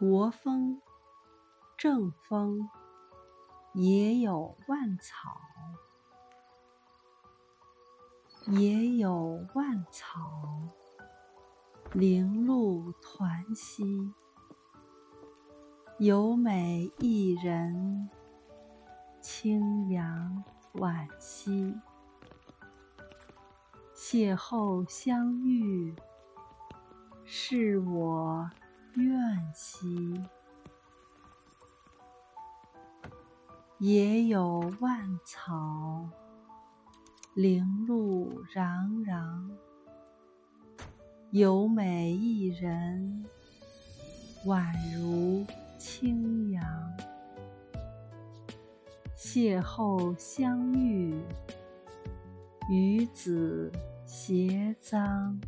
国风，正风，也有万草，也有万草，零露团兮，有美一人，清扬惋惜。邂逅相遇，是我。愿兮，也有万草，零露攘攘，有美一人，宛如清扬。邂逅相遇，与子偕臧。